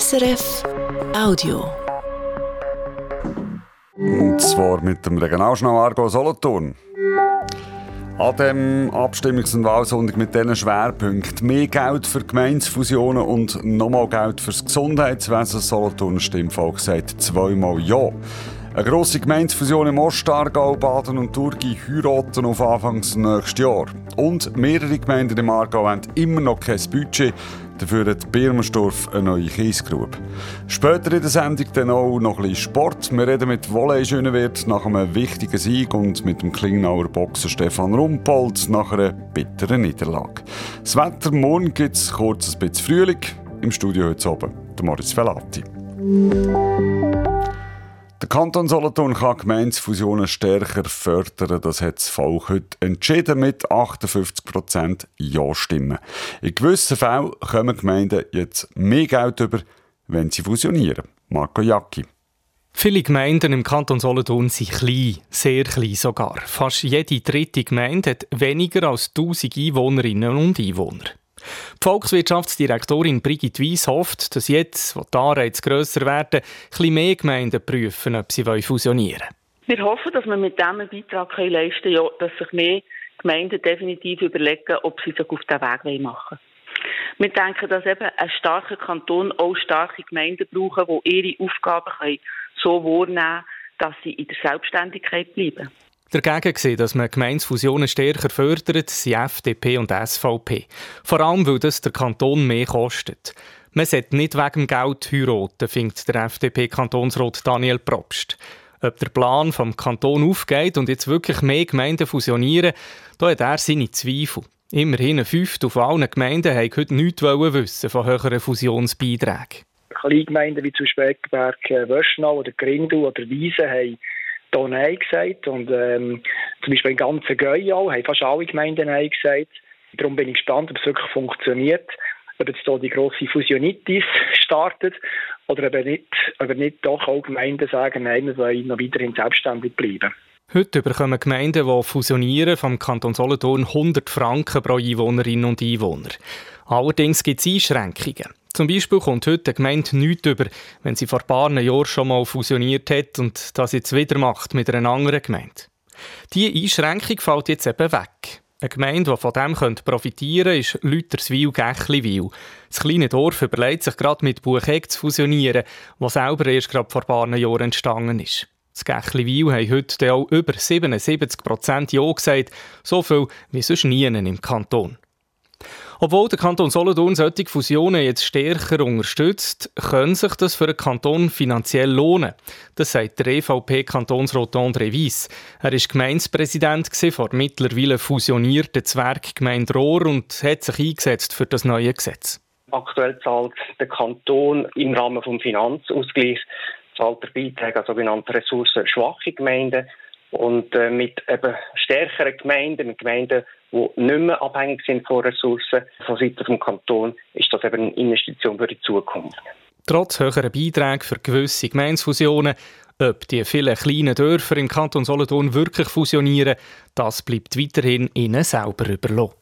SRF Audio. Und zwar mit dem Regionalschnau Argo Solothurn. An dem Abstimmungs- und Wahlsonntag mit diesen Schwerpunkten mehr Geld für Gemeinsfusionen und nochmal Geld für das Gesundheitswesen. Solothurn Stimmvolk sagt zweimal Ja. Eine grosse Gemeinsfusion im Ostargau, Baden und Thurgau heiraten auf Anfangs nächstes Jahr. Und mehrere Gemeinden im Aargau haben immer noch kein Budget. Dafür hat Birmersdorf eine neue Kiesgrube. Später in der Sendung dann auch noch ein bisschen Sport. Wir reden mit Volley Schönewert nach einem wichtigen Sieg und mit dem Klingnauer Boxer Stefan Rumpold nach einer bitteren Niederlage. Das Wetter morgen gibt es kurz ein bisschen Frühling. Im Studio heute oben der Moritz Velati. Der Kanton Solothurn kann Gemeinsfusionen stärker fördern. Das hat das Volk heute entschieden mit 58% Ja-Stimmen. In gewissen Fällen kommen Gemeinden jetzt mehr Geld über, wenn sie fusionieren. Marco Jacki. Viele Gemeinden im Kanton Solothurn sind klein, sehr klein sogar. Fast jede dritte Gemeinde hat weniger als 1000 Einwohnerinnen und Einwohner. Die Volkswirtschaftsdirektorin Brigitte Weiss hofft, dass jetzt, wo die Anreize grösser werden, etwas mehr Gemeinden prüfen, ob sie fusionieren wollen. Wir hoffen, dass wir mit diesem Beitrag leisten können, dass sich mehr Gemeinden definitiv überlegen, ob sie sich auf diesen Weg machen wollen. Wir denken, dass eben ein starker Kanton auch starke Gemeinden brauchen, die ihre Aufgaben so wahrnehmen können, dass sie in der Selbstständigkeit bleiben. Dagegen gesehen, dass man Gemeinsfusionen stärker fördert, sind FDP und SVP. Vor allem, weil das der Kanton mehr kostet. Man sollte nicht wegen Geld heiraten, findet der FDP-Kantonsrat Daniel Probst. Ob der Plan vom Kanton aufgeht und jetzt wirklich mehr Gemeinden fusionieren, da hat er seine Zweifel. Immerhin ein Fünftel von allen Gemeinden haben heute nichts wissen von höheren Fusionsbeiträgen. Kleingemeinden wie zum Beispiel Eckberg, äh, Wöschnau oder Grindel oder Wiesen haben hier Nein gesagt. Und ähm, zum Beispiel im ganzen Geuau haben fast alle Gemeinden Nein gesagt. Darum bin ich gespannt, ob es wirklich funktioniert. Ob jetzt hier die grosse Fusionitis startet oder ob nicht, ob nicht doch auch Gemeinden sagen, nein, wir wollen noch weiterhin selbstständig bleiben. Heute bekommen Gemeinden, die fusionieren, vom Kanton Solothurn 100 Franken pro Einwohnerin und Einwohner. Allerdings gibt es Einschränkungen. Zum Beispiel kommt heute eine Gemeinde nichts über, wenn sie vor ein paar Jahren schon mal fusioniert hat und das jetzt wieder macht mit einer anderen Gemeinde. Diese Einschränkung fällt jetzt eben weg. Eine Gemeinde, die von dem profitieren könnte, ist Lüterswil-Gächliwil. Das kleine Dorf überlegt sich gerade mit Buchegg zu fusionieren, was selber erst gerade vor ein paar Jahren entstanden ist. Das Gächliwil haben heute auch über 77% Ja gesagt, so viel wie sonst nie im Kanton. Obwohl der Kanton Solothurn solche Fusionen jetzt stärker unterstützt, kann sich das für den Kanton finanziell lohnen. Das sagt der EVP-Kantonsrat André Weiss. Er war Gemeindepräsident vor mittlerweile fusionierten Zwerggemeinde Rohr und hat sich eingesetzt für das neue Gesetz. Aktuell zahlt der Kanton im Rahmen des Finanzausgleichs zahlt der Beitrag an sogenannte ressourcenschwache Gemeinden und äh, mit eben stärkeren Gemeinden, Gemeinden, die nicht mehr abhängig sind von Ressourcen von Seiten des Kantons, ist das eben eine Investition für die Zukunft. Trotz höherer Beiträge für gewisse Gemeinsfusionen, ob die vielen kleinen Dörfer im Kanton Solothurn wirklich fusionieren, das bleibt weiterhin ihnen selber überlassen.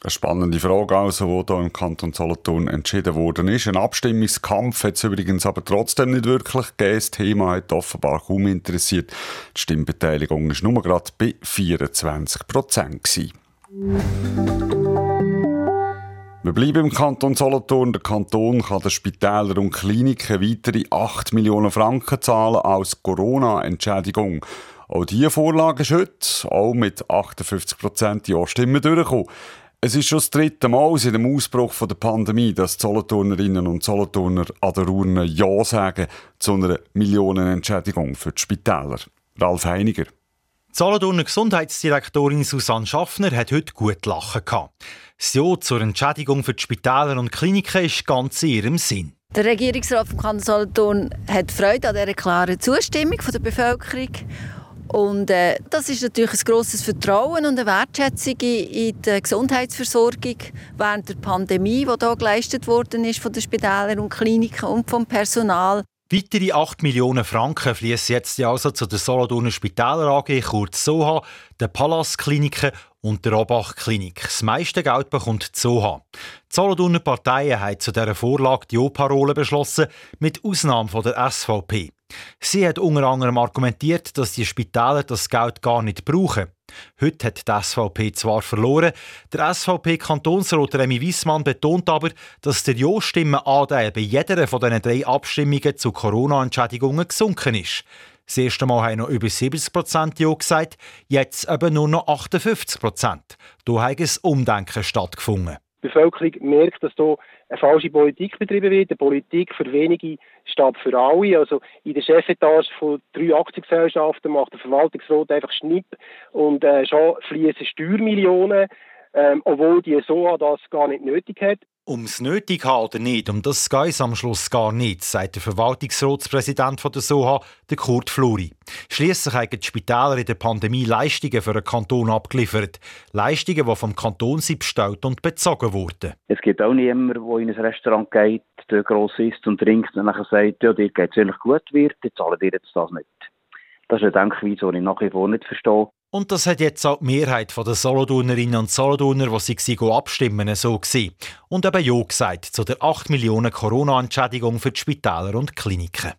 Eine spannende Frage, also, die hier im Kanton Solothurn entschieden worden ist. Ein Abstimmungskampf hat es übrigens aber trotzdem nicht wirklich gegeben. Das Thema hat offenbar kaum interessiert. Die Stimmbeteiligung war nur gerade bei 24 Prozent. Wir bleiben im Kanton Solothurn. Der Kanton kann den Spitälern und Kliniken weitere 8 Millionen Franken zahlen als Corona-Entschädigung. Auch diese Vorlage ist heute, auch mit 58 Prozent Ja-Stimmen durchgekommen. Es ist schon das dritte Mal seit dem Ausbruch der Pandemie, dass die Solothurnerinnen und Solothurner an der Urne Ja sagen zu einer Millionenentschädigung für die Spitäler. Ralf Heiniger. Die Solothurner Gesundheitsdirektorin Susanne Schaffner hat heute gut lachen gehabt. Das Ja zur Entschädigung für die Spitäler und Kliniken ist ganz in ihrem Sinn. Der Regierungsrat von Kanton Solothurn hat Freude an dieser klaren Zustimmung der Bevölkerung und äh, das ist natürlich ein grosses Vertrauen und eine Wertschätzung in, die Gesundheitsversorgung während der Pandemie, die hier geleistet worden ist von den Spitälern und Kliniken und vom Personal. Weitere 8 Millionen Franken fließen jetzt also zu der Solothurner Spitäler AG, kurz SOHA, den Pallas-Kliniken und der Robach Klinik. Das meiste Geld bekommt die Soha. Die Solothurner Parteien haben zu dieser Vorlage die O-Parole beschlossen, mit Ausnahme von der SVP. Sie hat unter anderem argumentiert, dass die Spitäler das Geld gar nicht brauchen. Heute hat die SVP zwar verloren, der SVP-Kantonsrat Remy Wiesmann betont aber, dass der Ja-Stimmenanteil bei jeder von diesen drei Abstimmungen zu Corona-Entschädigungen gesunken ist. Das erste Mal haben noch über 70 Prozent Ja gesagt, jetzt eben nur noch 58 Prozent. Da hat ein Umdenken stattgefunden. Die Bevölkerung merkt, dass hier eine falsche Politik betrieben wird, eine Politik für wenige statt für alle. Also in der Chefetage von drei Aktiengesellschaften macht der Verwaltungsrat einfach Schnipp und äh, schon fließen Steuermillionen, ähm, obwohl die SOA das gar nicht nötig hat. Ums nötig haben oder nicht, um das geht es am Schluss gar nicht, sagt der Verwaltungsratspräsident der SOHA, der Kurt Fluri. Schließlich haben die Spitäler in der Pandemie Leistungen für den Kanton abgeliefert. Leistungen, die vom Kanton sind bestellt und bezogen wurden. Es gibt auch niemanden, der in ein Restaurant geht, der gross isst und trinkt und dann sagt, ja, dir geht es gut, wird, die zahlen dir jetzt das nicht. Das ist eine Denkweise, die ich nach wie vor nicht verstehe. Und das hat jetzt auch die Mehrheit der Solothurnerinnen und Solothurner, die sie abstimmen, so gesehen. Und eben Ja gesagt zu der 8 Millionen Corona-Entschädigung für die Spitäler und Kliniken.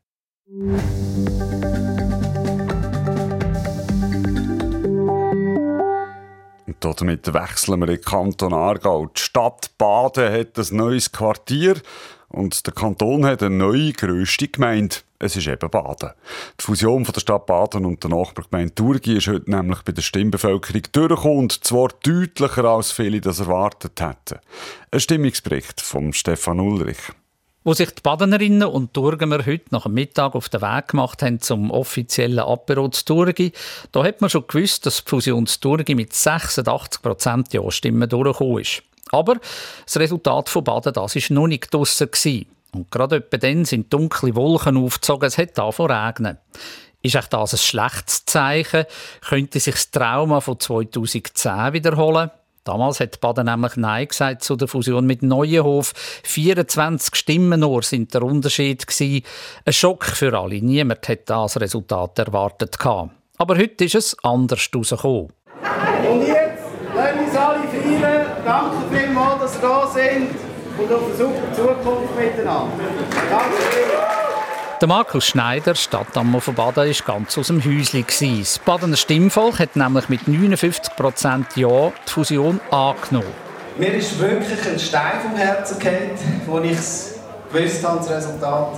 Und damit wechseln wir in den Kanton Aargau. Die Stadt Baden hat ein neues Quartier und der Kanton hat eine neue, grösste Gemeinde. Es ist eben Baden. Die Fusion von der Stadt Baden und der Nachbargemeinde Thurgi ist heute nämlich bei der Stimmbevölkerung durchgekommen und zwar deutlicher als viele das erwartet hätten. Ein Stimmungsbericht von Stefan Ulrich. Wo sich die Badenerinnen und Thurgemer heute nach dem Mittag auf den Weg gemacht haben zum offiziellen Apero zu Thurgi, da hat man schon gewusst, dass die Fusion zu Thurgi mit 86% Ja-Stimmen durchgekommen ist. Aber das Resultat von Baden das ist noch nicht draussen. Und gerade etwa dann sind dunkle Wolken aufgezogen, es hat angefangen regnen. Ist echt das ein schlechtes Zeichen? Könnte sich das Trauma von 2010 wiederholen? Damals hat Baden nämlich Nein gesagt zu der Fusion mit Neuenhof. 24 Stimmen nur sind der Unterschied gewesen. Ein Schock für alle. Niemand hat das Resultat erwartet. Aber heute ist es anders herausgekommen. Und jetzt lassen uns alle feiern. Danke vielmals, dass Sie da sind und auf eine super Zukunft miteinander. Danke der Markus Schneider, Stadtammer von Baden, war ganz aus dem Häuschen. Das Badener Stimmvolk hat nämlich mit 59% Ja die Fusion angenommen. Mir ist wirklich ein Stein vom Herzen gefallen, als ich es gewusst habe, das Resultat.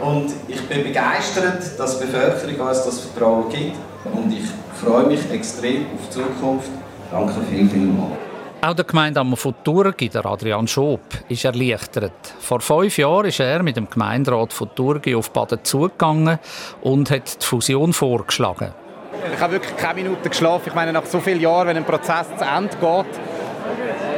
Und ich bin begeistert, dass die Bevölkerung uns das Vertrauen gibt. Und ich freue mich extrem auf die Zukunft. Danke viel, viel mal. Auch der Gemeindeammer von Turgi, der Adrian Schob, ist erleichtert. Vor fünf Jahren ist er mit dem Gemeinderat von Turgi auf Baden zugegangen und hat die Fusion vorgeschlagen. Ich habe wirklich keine Minute geschlafen. Ich meine, nach so vielen Jahren, wenn ein Prozess zu Ende geht,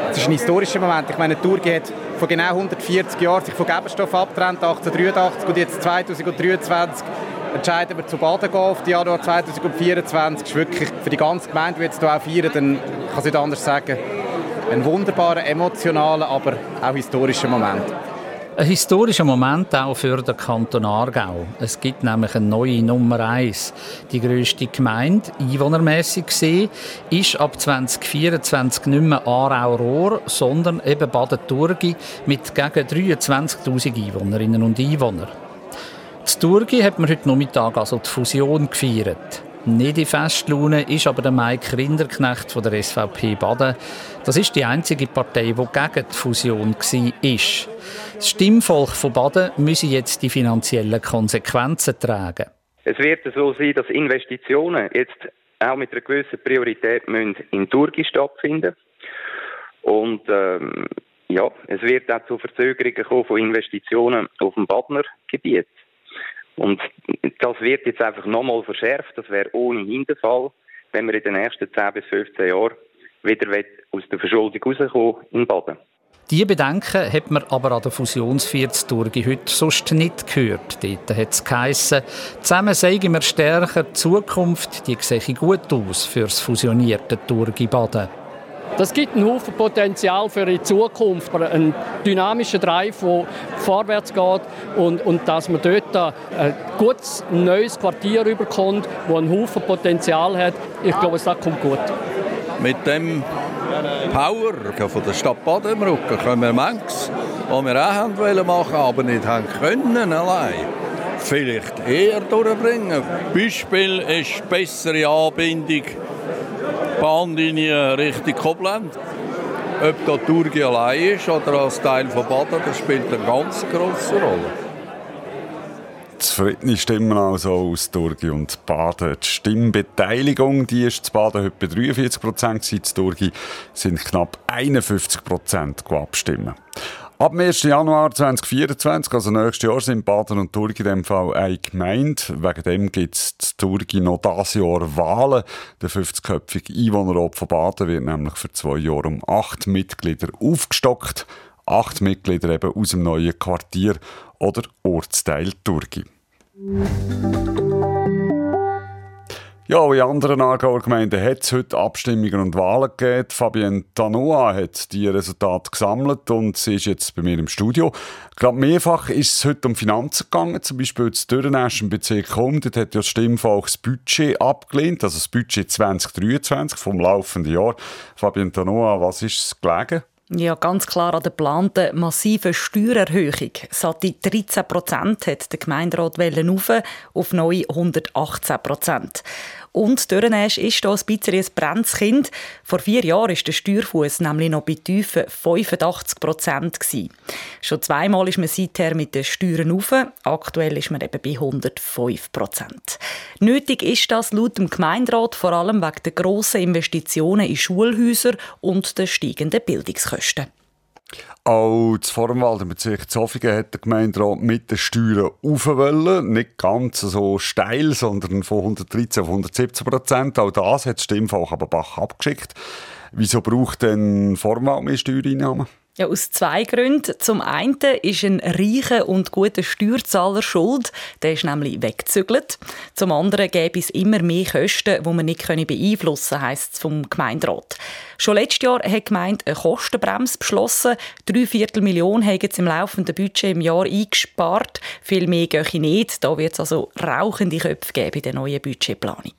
das ist ein historischer Moment. Ich meine, Turgi hat vor genau 140 Jahren sich von Geberstoff abgetrennt, 1883 und jetzt 2023 entscheiden wir zu Baden gehen auf die Januar 2024. Das ist wirklich für die ganze Gemeinde, die jetzt hier auch feiern, dann kann ich nicht anders sagen, ein wunderbarer, emotionaler, aber auch historischer Moment. Ein historischer Moment auch für den Kanton Aargau. Es gibt nämlich eine neue Nummer 1. Die grösste Gemeinde, einwohnermässig gesehen, ist ab 2024 nicht mehr Aarau-Rohr, sondern eben Baden-Turgi mit gegen 23'000 Einwohnerinnen und Einwohnern. In Turgi hat man heute Nachmittag also die Fusion gefeiert. Nicht in Festlaune ist aber der Mike Rinderknecht von der SVP Baden. Das ist die einzige Partei, die gegen die Fusion war. Das Stimmvolk von Baden müsse jetzt die finanziellen Konsequenzen tragen. Es wird so sein, dass Investitionen jetzt auch mit einer gewissen Priorität in Turgi stattfinden und ähm, ja, es wird auch zu Verzögerungen kommen von Investitionen auf dem Badner Gebiet. Und das wird jetzt einfach nochmal verschärft. Das wäre ohnehin der Fall, wenn wir in den nächsten 10 bis 15 Jahren wieder aus der Verschuldung rauskommen in Baden. Diese Bedenken hat man aber an der Fusionsvierteltourge heute sonst nicht gehört. Dort hat es geheissen, zusammen sagen wir stärker, die Zukunft die sehe gut aus für das fusionierte Tourge Baden. Das gibt einen Haufen Potenzial für die Zukunft, einen dynamischen Drive, der vorwärts geht und, und dass man dort ein gutes neues Quartier überkommt, das einen Haufen Potenzial hat. Ich glaube, das kommt gut. mit dem Power von der Stadt Baden im Rücken können wir manches, was wir auch haben wollen machen, aber nicht haben können allein, vielleicht eher durchbringen. Beispiel ist bessere Anbindung Bahnlinie Richtung Koblenz. Ob da Turgi allein ist oder als Teil von Baden, das spielt eine ganz große Rolle. Zufriedene Stimmen also aus Turgi und Baden. Die Stimmbeteiligung die ist zu Baden heute bei 43 Prozent, zu Turgi sind knapp 51 Prozent abstimmen. Ab dem 1. Januar 2024, also nächstes Jahr, sind Baden und Turgi in dem Fall eine Gemeinde. Wegen dem gibt es in Turgi noch dieses Jahr Wahlen. Der 50-köpfige Einwohnerrat von Baden wird nämlich für zwei Jahre um acht Mitglieder aufgestockt. Acht Mitglieder eben aus dem neuen Quartier oder Ortsteil Turgi. Ja, auch in anderen Aargauer Gemeinden hat es heute Abstimmungen und Wahlen gegeben. Fabienne Tanoa hat die Resultate gesammelt und sie ist jetzt bei mir im Studio. Gerade mehrfach ist es heute um Finanzen gegangen, zum Beispiel das Dürrenesch im Bezirk Chum. Dort hat ja das Stimmvolk das Budget abgelehnt, also das Budget 2023 vom laufenden Jahr. Fabienne Tanoa, was ist es gelegen? Ja, ganz klar an der geplanten massiven Steuererhöhung. Satte 13 Prozent hat der Gemeinderat auf, auf neue 118 Prozent. Und Dürrenesch ist hier ein bisschen ein Brennskind. Vor vier Jahren war der Steuerfuß nämlich noch bei tiefen 85 Prozent. Schon zweimal ist man seither mit den Steuern auf. Aktuell ist man eben bei 105 Prozent. Nötig ist das laut dem Gemeinderat vor allem wegen der grossen Investitionen in Schulhäuser und der steigenden Bildungskosten. Auch das Formwald im Bezirk Zofingen hat der Gemeinderat mit den Steuern aufwollen. Nicht ganz so steil, sondern von 113 auf 117 Prozent. Auch das hat das Stimmvolk aber Bach abgeschickt. Wieso braucht denn Formwald mehr Steuereinnahmen? Ja, aus zwei Gründen. Zum einen ist ein reicher und guter Steuerzahler schuld. Der ist nämlich weggezügelt. Zum anderen gäbe es immer mehr Kosten, die man nicht beeinflussen können, heisst es vom Gemeinderat. Schon letztes Jahr hat die Gemeinde eine Kostenbremse beschlossen. Drei Viertel Millionen haben jetzt im laufenden Budget im Jahr eingespart. Viel mehr gehe ich nicht. Da wird es also rauchende Köpfe geben in der neuen Budgetplanung.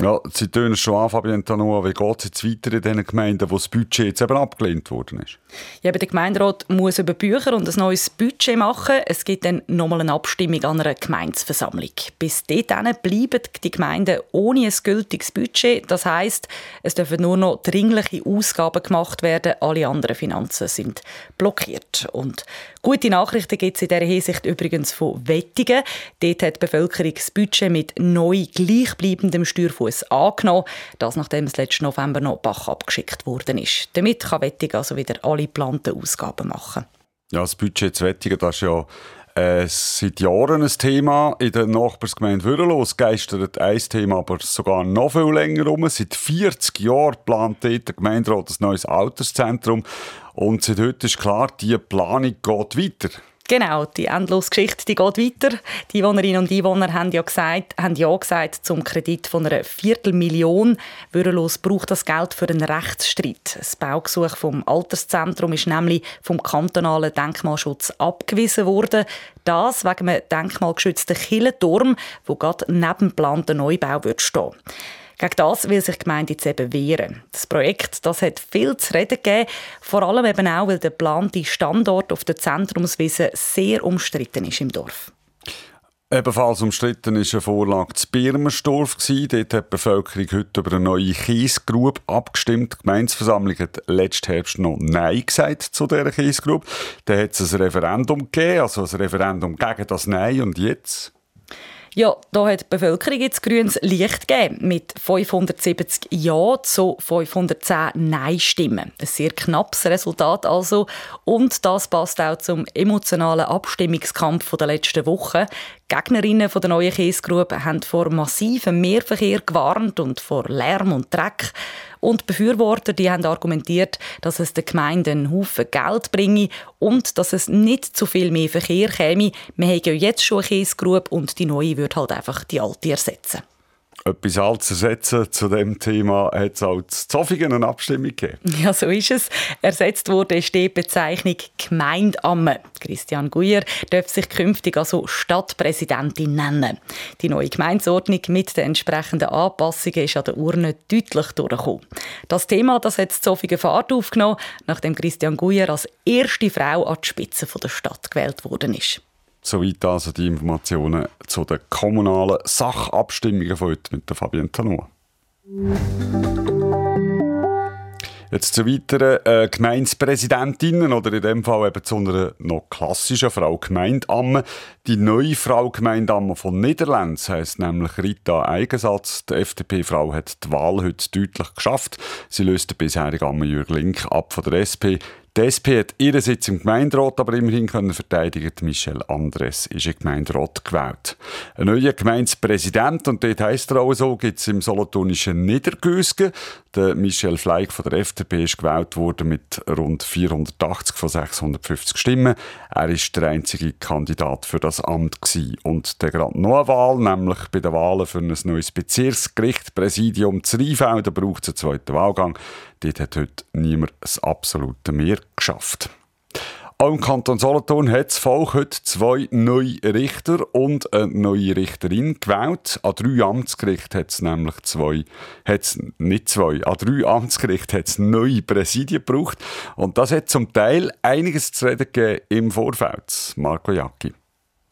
Ja, Sie tönen schon an, Fabian Tanoa. Wie geht es jetzt weiter in den Gemeinden, wo das Budget jetzt eben abgelehnt worden ist? Ja, der Gemeinderat muss über Bücher und ein neues Budget machen. Es gibt dann nochmal eine Abstimmung an einer Gemeindeversammlung. Bis dahin bleiben die Gemeinden ohne ein gültiges Budget. Das heisst, es dürfen nur noch dringliche Ausgaben gemacht werden. Alle anderen Finanzen sind blockiert. Und gute Nachrichten gibt es in dieser Hinsicht übrigens von Wettingen. Dort hat die Bevölkerung das Budget mit neu gleichbleibendem Steuerfonds Fuß angenommen. Das, nachdem es letzten November noch Bach abgeschickt worden ist. Damit kann Wettig also wieder alle geplanten Ausgaben machen. Ja, das Budget zu Wettigen, das ist ja äh, seit Jahren ein Thema. In der Nachbarsgemeinde Würrelos geistert ein Thema aber sogar noch viel länger um. Seit 40 Jahren plant der Gemeinderat ein neues Alterszentrum. Und seit heute ist klar, die Planung geht weiter. Genau, die endlose Geschichte die geht weiter. Die Einwohnerinnen und Einwohner haben ja gesagt, haben ja gesagt zum Kredit von einer Viertelmillion. Würrelos braucht das Geld für einen Rechtsstreit. Das Baugesuch vom Alterszentrum ist nämlich vom kantonalen Denkmalschutz abgewiesen worden. Das wegen einem denkmalgeschützten Kirchenturm, wo gerade neben dem geplanten Neubau stehen. Gegen das will sich die Gemeinde jetzt eben wehren. Das Projekt das hat viel zu reden gegeben, vor allem eben auch, weil der geplante Standort auf der Zentrumswiese sehr umstritten ist im Dorf. Ebenfalls umstritten war eine Vorlage zu Birmersdorf. Dort hat die Bevölkerung heute über eine neue Kiesgrube abgestimmt. Die Gemeinsversammlung hat letzten Herbst noch Nein gesagt zu dieser Kiesgrube. Dann hat es ein Referendum gegeben, also ein Referendum gegen das Nein. Und jetzt? Ja, da hat die Bevölkerung jetzt grünes Licht gegeben mit 570 Ja zu 510 Nein-Stimmen. Ein sehr knappes Resultat also. Und das passt auch zum emotionalen Abstimmungskampf der letzten Woche. Gegnerinnen der neuen Kiesgrube haben vor massivem Mehrverkehr gewarnt und vor Lärm und Dreck. Und die Befürworter die haben argumentiert, dass es den Gemeinden einen Haufen Geld bringe und dass es nicht zu viel mehr Verkehr käme. Wir haben ja jetzt schon eine Kiesgrube und die neue würde halt einfach die alte ersetzen. Etwas alt zu ersetzen zu dem Thema hat es auch zu Zofingen eine Abstimmung gegeben. Ja, so ist es. Ersetzt wurde ist die Bezeichnung Gemeindamme. Christian Guyer darf sich künftig also Stadtpräsidentin nennen. Die neue Gemeinsordnung mit den entsprechenden Anpassungen ist an der Urne deutlich durchgekommen. Das Thema das hat Zofingen Fahrt aufgenommen, nachdem Christian Guyer als erste Frau an die Spitze der Stadt gewählt worden ist. Soweit also die Informationen zu den kommunalen Sachabstimmungen von heute mit der Fabienne Tanoa. Jetzt zu weiteren äh, Gemeindepräsidentinnen oder in dem Fall eben zu einer noch klassischen Frau Gemeindamme. Die neue Frau Gemeindamme von Niederlands heisst nämlich Rita Eigensatz. Die FDP-Frau hat die Wahl heute deutlich geschafft. Sie löst den bisherigen Amme Jürg Link ab von der SP. Die SP hat ihren Sitz im Gemeinderat aber immerhin können verteidigen. Michel Andres ist im Gemeinderat gewählt. Ein neuer Gemeindepräsident, und dort heisst er auch so, gibt es im solothurnischen Niedergösgen. Der Michel Fleig von der FDP ist gewählt worden mit rund 480 von 650 Stimmen. Er ist der einzige Kandidat für das Amt gewesen. Und der gerade noch eine Wahl, nämlich bei den Wahlen für ein neues Bezirksgericht, Präsidium zu Rheinfelden, braucht es einen zweiten Wahlgang. Dort hat heute niemand das absolute Mehr geschafft. Auch im Kanton Solothurn hat das Volk heute zwei neue Richter und eine neue Richterin gewählt. An drei Amtsgerichten hat es nämlich zwei, hat's nicht zwei, an drei Amtsgerichten hat es neue Präsidien gebraucht. Und das hat zum Teil einiges zu reden gegeben im Vorfeld. Marco Jacki.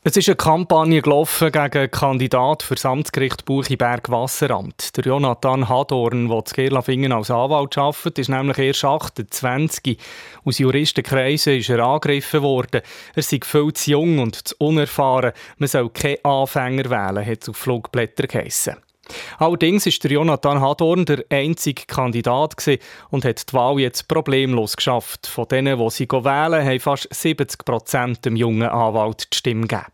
Es ist eine Kampagne gelaufen gegen einen Kandidat für das Amtsgericht Buchiberg-Wasseramt. Der Jonathan Hadorn, der zu Gerlafingen als Anwalt arbeitet, ist nämlich erst 28. Aus Juristenkreisen ist er angegriffen worden. Er sei viel zu jung und zu unerfahren. Man soll keinen Anfänger wählen, hat es auf Flugblätter geheissen. Allerdings ist der Jonathan Hadorn der einzige Kandidat und hat die Wahl jetzt problemlos geschafft. Von denen, die sie wählen, haben fast 70 Prozent dem jungen Anwalt die Stimme gegeben.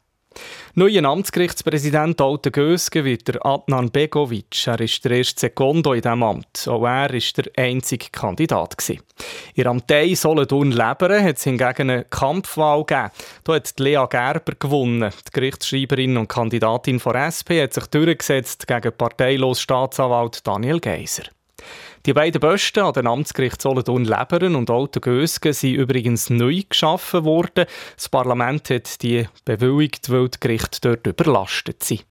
Neuer Amtsgerichtspräsident Alten Gösgen wird der Adnan Begovic. Er ist der erste Sekundo in diesem Amt. Auch er war der einzige Kandidat. In Amtei Solothurn-Leberen hat es hingegen eine Kampfwahl gegeben. Da hat Lea Gerber gewonnen. Die Gerichtsschreiberin und Kandidatin von SP hat sich durchgesetzt gegen parteilos Staatsanwalt Daniel Geiser. Die beiden Bösten an den Amtsgericht Solothurn-Leberen und Alten-Gösgen sind übrigens neu geschaffen worden. Das Parlament hat die bewilligt, weil die Gerichte dort überlastet sind.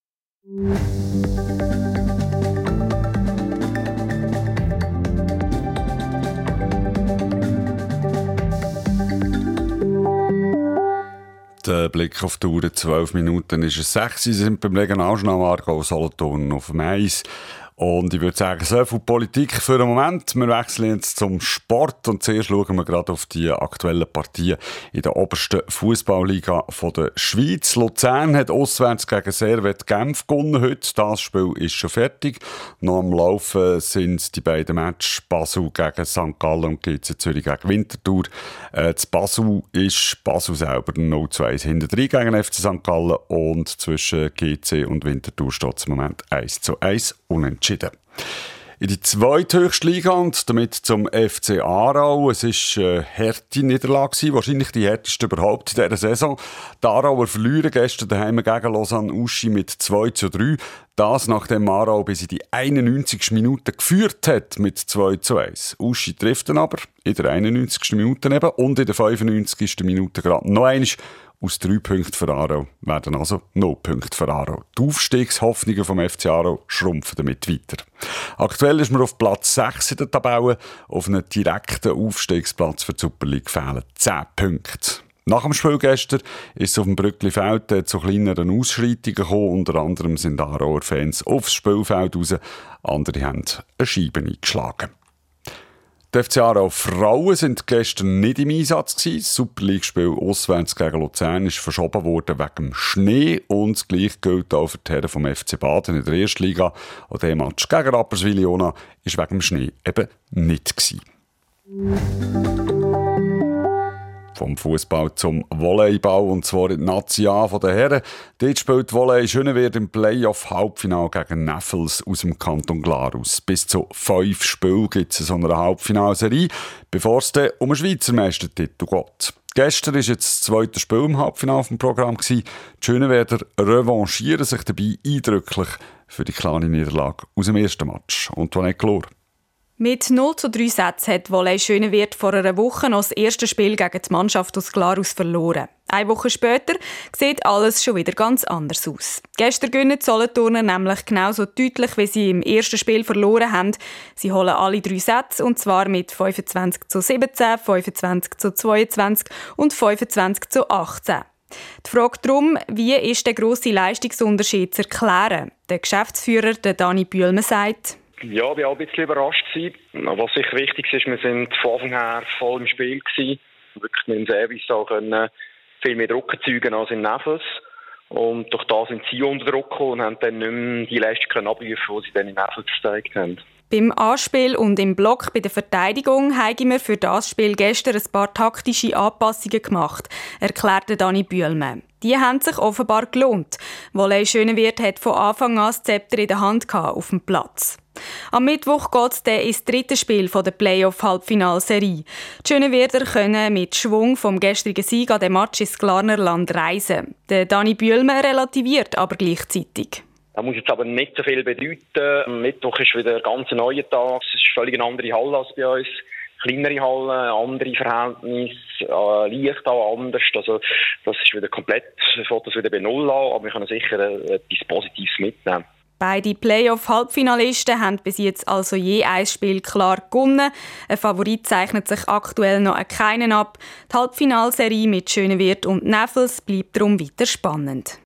Der Blick auf die Uhr, 12 Minuten ist es 6. Sie sind beim Regionaljournal Aargau Solothurn auf dem Eis. Und ich würde sagen, so viel Politik für den Moment. Wir wechseln jetzt zum Sport und zuerst schauen wir gerade auf die aktuellen Partien in der obersten Fußballliga der Schweiz. Luzern hat auswärts gegen Servet Genf gewonnen heute. Das Spiel ist schon fertig. Noch am Laufen sind die beiden Matches Basel gegen St. Gallen und GC Zürich gegen Winterthur. Äh, das Basel ist Basel selber 0-2 hinter 3 gegen FC St. Gallen und zwischen GC und Winterthur steht es im Moment 1 zu 1 unentschieden entschieden. In die zweithöchste Liga und damit zum FC Aarau. Es war eine harte Niederlage, wahrscheinlich die härteste überhaupt in dieser Saison. Die Aarauer verlieren gestern daheim gegen Lausanne Uschi mit 2 zu 3. Das nachdem Aarau bis in die 91. Minute geführt hat mit 2 zu 1. Uschi trifft dann aber in der 91. Minute eben und in der 95. Minute gerade noch einmal aus drei Punkten für Aarau werden also null Punkte für Aarau. Die Aufstiegshoffnungen vom FC Aarau schrumpfen damit weiter. Aktuell ist man auf Platz 6 in der Tabelle. Auf einen direkten Aufstiegsplatz für die Super League fehlen 10 Punkte. Nach dem Spiel gestern ist es auf dem Brücklifeld zu kleineren Ausschreitungen gekommen. Unter anderem sind Aarauer Fans aufs Spielfeld raus. Andere haben eine Scheibe eingeschlagen. Die FC Aarau Frauen sind gestern nicht im Einsatz gewesen. Das Super League-Spiel auswärts gegen Luzern ist verschoben worden wegen Schnee und das gleiche gilt auch für die Herren vom FC Baden in der ersten Liga. Und der Match gegen Rapperswil-Jona ist wegen Schnee eben nicht gewesen vom Fußball zum Volleyball und zwar in Nazi A von den Herren. Dort spielt Volley Schönewert im Playoff-Halbfinale gegen Neffels aus dem Kanton Glarus. Bis zu fünf Spielen gibt es in so einer Halbfinalserie, bevor es dann um einen Schweizer Meistertitel geht. Gestern war jetzt das zweite Spiel im Halbfinale vom Programm. Die Schönewerder revanchieren sich dabei eindrücklich für die kleine Niederlage aus dem ersten Match. Antoinette Glor. Mit 0 zu 3 Sätzen hat Volley Schönewert vor einer Woche noch das erste Spiel gegen die Mannschaft aus Glarus verloren. Eine Woche später sieht alles schon wieder ganz anders aus. Gestern gewinnen die Solothurner nämlich genauso deutlich, wie sie im ersten Spiel verloren haben. Sie holen alle drei Sätze, und zwar mit 25 zu 17, 25 zu 22 und 25 zu 18. Die Frage darum, wie ist der grosse Leistungsunterschied zu erklären? Der Geschäftsführer der Dani Bühlmann sagt, ja, ich war auch ein bisschen überrascht. Was sicher wichtig ist, wir sind von Anfang her voll im Spiel. Gewesen. Wirklich mit dem Service auch können viel mehr Druck erzeugen als in Nevels. Und durch das sind sie unter Druck gekommen und haben dann nicht mehr die Leistung abrufen die sie dann in Nevels gezeigt haben. Beim Anspiel und im Block bei der Verteidigung haben wir für das Spiel gestern ein paar taktische Anpassungen gemacht, erklärte Dani Bühlmann. Die haben sich offenbar gelohnt. Volley Schönewert hat von Anfang an das Zepter in der Hand auf dem Platz. Am Mittwoch geht es ins dritte Spiel der Playoff-Halbfinalserie. Die Schönewerder können mit Schwung vom gestrigen Sieg an dem Match ins Glarnerland reisen. Der Dani Bühlmann relativiert aber gleichzeitig. Das muss jetzt aber nicht so viel bedeuten. Am Mittwoch ist wieder ein ganz neuer Tag. Es ist völlig eine andere Halle als bei uns. Kleinere Hallen, andere Verhältnisse, äh, Licht auch anders. Also, das ist wieder komplett, das wieder bei Null an, aber wir können sicher äh, etwas Positives mitnehmen. Beide Playoff-Halbfinalisten haben bis jetzt also je ein Spiel klar gewonnen. Ein Favorit zeichnet sich aktuell noch keinen ab. Die Halbfinalserie mit Schönewirt und Neffels bleibt darum weiter spannend.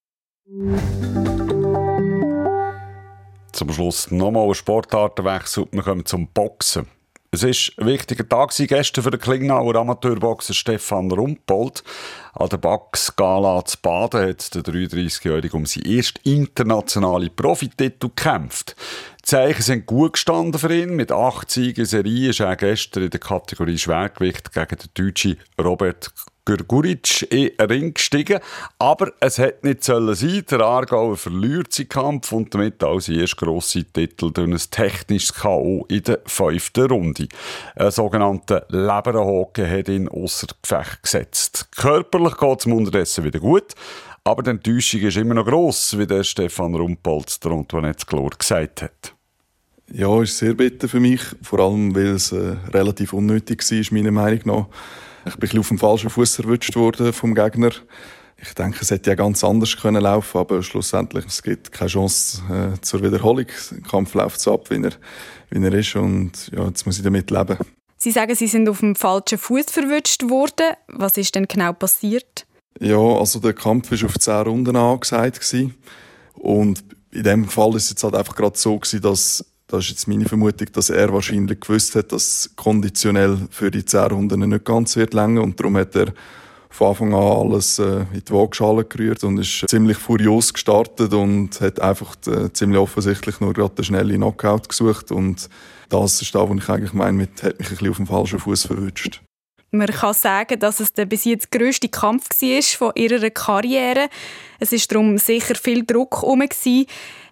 Zum Schluss nochmal ein Sportartenwechsel. Wir kommen zum Boxen. Es war ein wichtiger Tag gestern für den Klingnauer Amateurboxer Stefan Rumpold. An der Box-Gala zu Baden hat der 33-Jährige um seinen ersten internationalen Profititel gekämpft. Die Zeichen sind gut gestanden für ihn. Mit acht Siegen Serie ist er gestern in der Kategorie Schwergewicht gegen den deutschen Robert Gurguric in den Ring gestiegen. Aber es hätte nicht sollen sein. Der Aargauer verliert seinen Kampf und damit auch sein erster grosser Titel durch ein technisches K.O. in der fünften Runde. Ein sogenannter Leberenhocken hat ihn außer Gefecht gesetzt. Körperlich geht es ihm unterdessen wieder gut. Aber die Enttäuschung ist immer noch gross, wie der Stefan Rumpolz der Antoinette Glor gesagt hat. Ja, ist sehr bitter für mich, vor allem weil es äh, relativ unnötig war, meiner Meinung nach. Ich bin auf dem falschen Fuß erwischt worden vom Gegner. Ich denke, es hätte ja ganz anders können laufen, aber schlussendlich es gibt keine Chance äh, zur Wiederholung. Der Kampf läuft so ab, wie er, wie er ist und ja, jetzt muss ich damit leben. Sie sagen, Sie sind auf dem falschen Fuß verwünscht worden. Was ist denn genau passiert? Ja, also der Kampf war auf zehn Runden angesagt gewesen. und in dem Fall ist es jetzt halt einfach gerade so gewesen, dass das ist jetzt meine Vermutung, dass er wahrscheinlich gewusst hat, dass konditionell für die 10 Runden nicht ganz wird länger und darum hat er von Anfang an alles äh, in die Waagschale gerührt und ist ziemlich furios gestartet und hat einfach äh, ziemlich offensichtlich nur gerade den schnellen Knockout gesucht und das ist da, wo ich eigentlich meine, hat mich ein bisschen auf dem falschen Fuß verwünscht. Man kann sagen, dass es der bis jetzt grösste Kampf war von ihrer Karriere. Es war darum sicher viel Druck herum.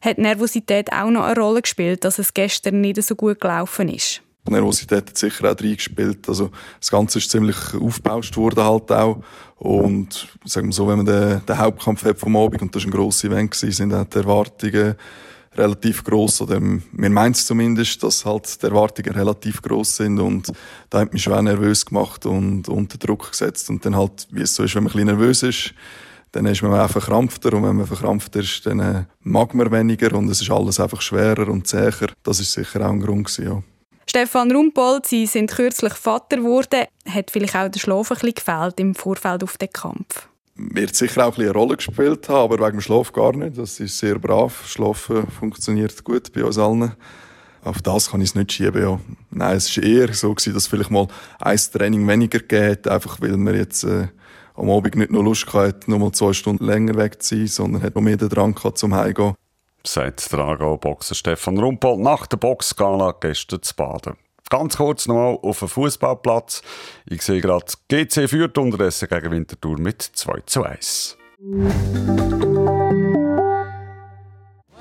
Hat Nervosität auch noch eine Rolle gespielt, dass es gestern nicht so gut gelaufen ist? Die Nervosität hat sicher auch reingespielt. Also, das Ganze ist ziemlich aufgebauscht worden halt auch. Und, sagen wir so, wenn man den, den Hauptkampf hat vom Abend, und das war ein grosses Event, sind auch die Erwartungen relativ groß oder mir meint es zumindest, dass halt die Erwartungen relativ groß sind und da hat mich schwer nervös gemacht und unter Druck gesetzt und dann halt, wie es so ist, wenn man ein bisschen nervös ist, dann ist man auch verkrampfter und wenn man verkrampft ist, dann äh, mag man weniger und es ist alles einfach schwerer und zäher. Das ist sicher auch ein Grund gewesen, ja. Stefan Rumpold, Sie sind kürzlich Vater geworden. Hat vielleicht auch der Schlaf ein bisschen gefehlt im Vorfeld auf den Kampf? Wird sicher auch ein eine Rolle gespielt haben, aber wegen dem Schlaf gar nicht. Das ist sehr brav. Schlafen funktioniert gut bei uns allen. Auf das kann ich es nicht schieben, ja. Nein, es war eher so, gewesen, dass vielleicht mal ein Training weniger geht, einfach weil man jetzt äh, am Abend nicht nur Lust hatte, nur mal zwei Stunden länger weg zu sein, sondern hat noch mehr den Drang gehabt, zum Heimgehen. Sagt der Aargau-Boxer Stefan Rumpel nach der Boxgala gestern zu baden. Ganz kurz nochmal auf dem Fußballplatz. Ich sehe gerade, GC führt unterdessen gegen Winterthur mit 2 zu 1.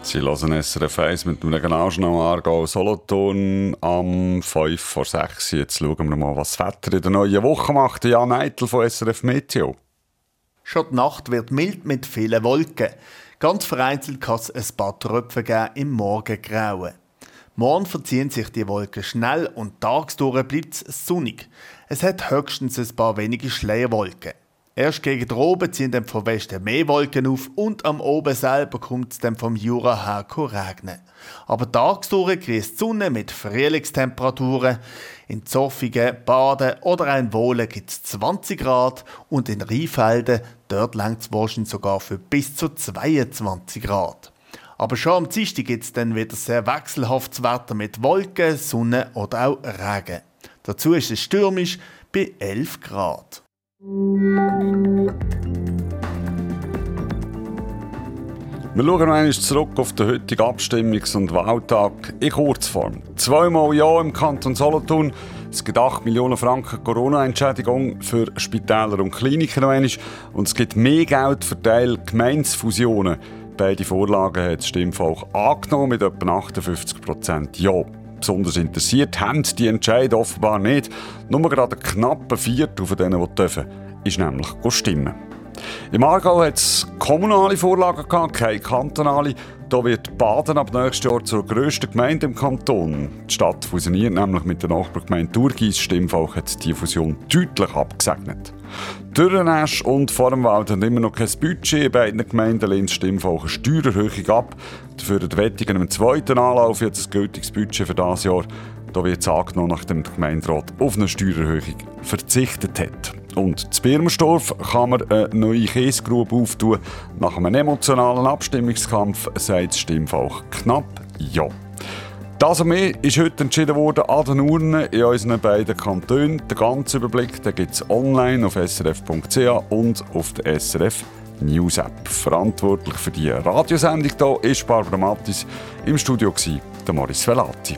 Sie hören SRF 1 mit dem Regionaljournal Aargau Solothurn am 5 vor 6. Jetzt schauen wir mal, was das Wetter in der neuen Woche macht. Jan Eitel von SRF Meteo. Schon die Nacht wird mild mit vielen Wolken. Ganz vereinzelt kann es ein paar Tröpfe geben im Morgengrauen. Morgen verziehen sich die Wolken schnell und tagsdurch bleibt es sonnig. Es hat höchstens ein paar wenige Schleierwolken. Erst gegen den Oben ziehen dann vom Westen mehr Wolken auf und am Oben selber kommt es dann vom Jura her regnen. Aber tagsdurch grüßt die Sonne mit Frühlingstemperaturen. In Zoffingen, Baden oder ein Wohlen gibt es 20 Grad und in Rheinfelden, dort längt es wahrscheinlich sogar für bis zu 22 Grad. Aber schon am Dienstag gibt es dann wieder sehr wechselhaftes Wetter mit Wolken, Sonne oder auch Regen. Dazu ist es stürmisch bei 11 Grad. Wir schauen einmal zurück auf den heutigen Abstimmungs- und Wahltag in Kurzform. Zweimal Ja im Kanton Solothurn. Es gibt 8 Millionen Franken Corona-Entschädigung für Spitäler und Kliniken. Und es gibt mehr Geld für Teil Gemeinsfusionen. Beide Vorlagen hat das Stimmvolk angenommen mit etwa 58 Prozent Ja. Besonders interessiert haben die Entscheid offenbar nicht. Nur gerade ein knapper Viertel von denen, die dürfen, ist nämlich stimmen. Im Aargau hat es kommunale Vorlagen keine kantonale. Da wird Baden ab nächstes Jahr zur grössten Gemeinde im Kanton. Die Stadt fusioniert nämlich mit der Nachbargemeinde Thurgis. Stimmvolk hat die Fusion deutlich abgesegnet. Dürrenesch und Vormwald haben immer noch kein Budget. In beiden Gemeinden lehnt Stimmvolk eine Steuererhöhung ab. Dafür die Wettigen im zweiten Anlauf jetzt ein gültiges Budget für dieses Jahr. Da wird es angenommen, nachdem der Gemeinderat auf eine Steuererhöhung verzichtet hat. Und in Birmstorf kann man eine neue Käsegrube auftun. Nach einem emotionalen Abstimmungskampf sagt das Stimmvolk knapp Ja. Das und mehr ist heute entschieden worden an den Urnen in unseren beiden Kantonen. Den ganzen Überblick gibt es online auf srf.ch und auf der SRF News App. Verantwortlich für die Radiosendung hier ist Barbara Mattis. Im Studio war der Maris Velati.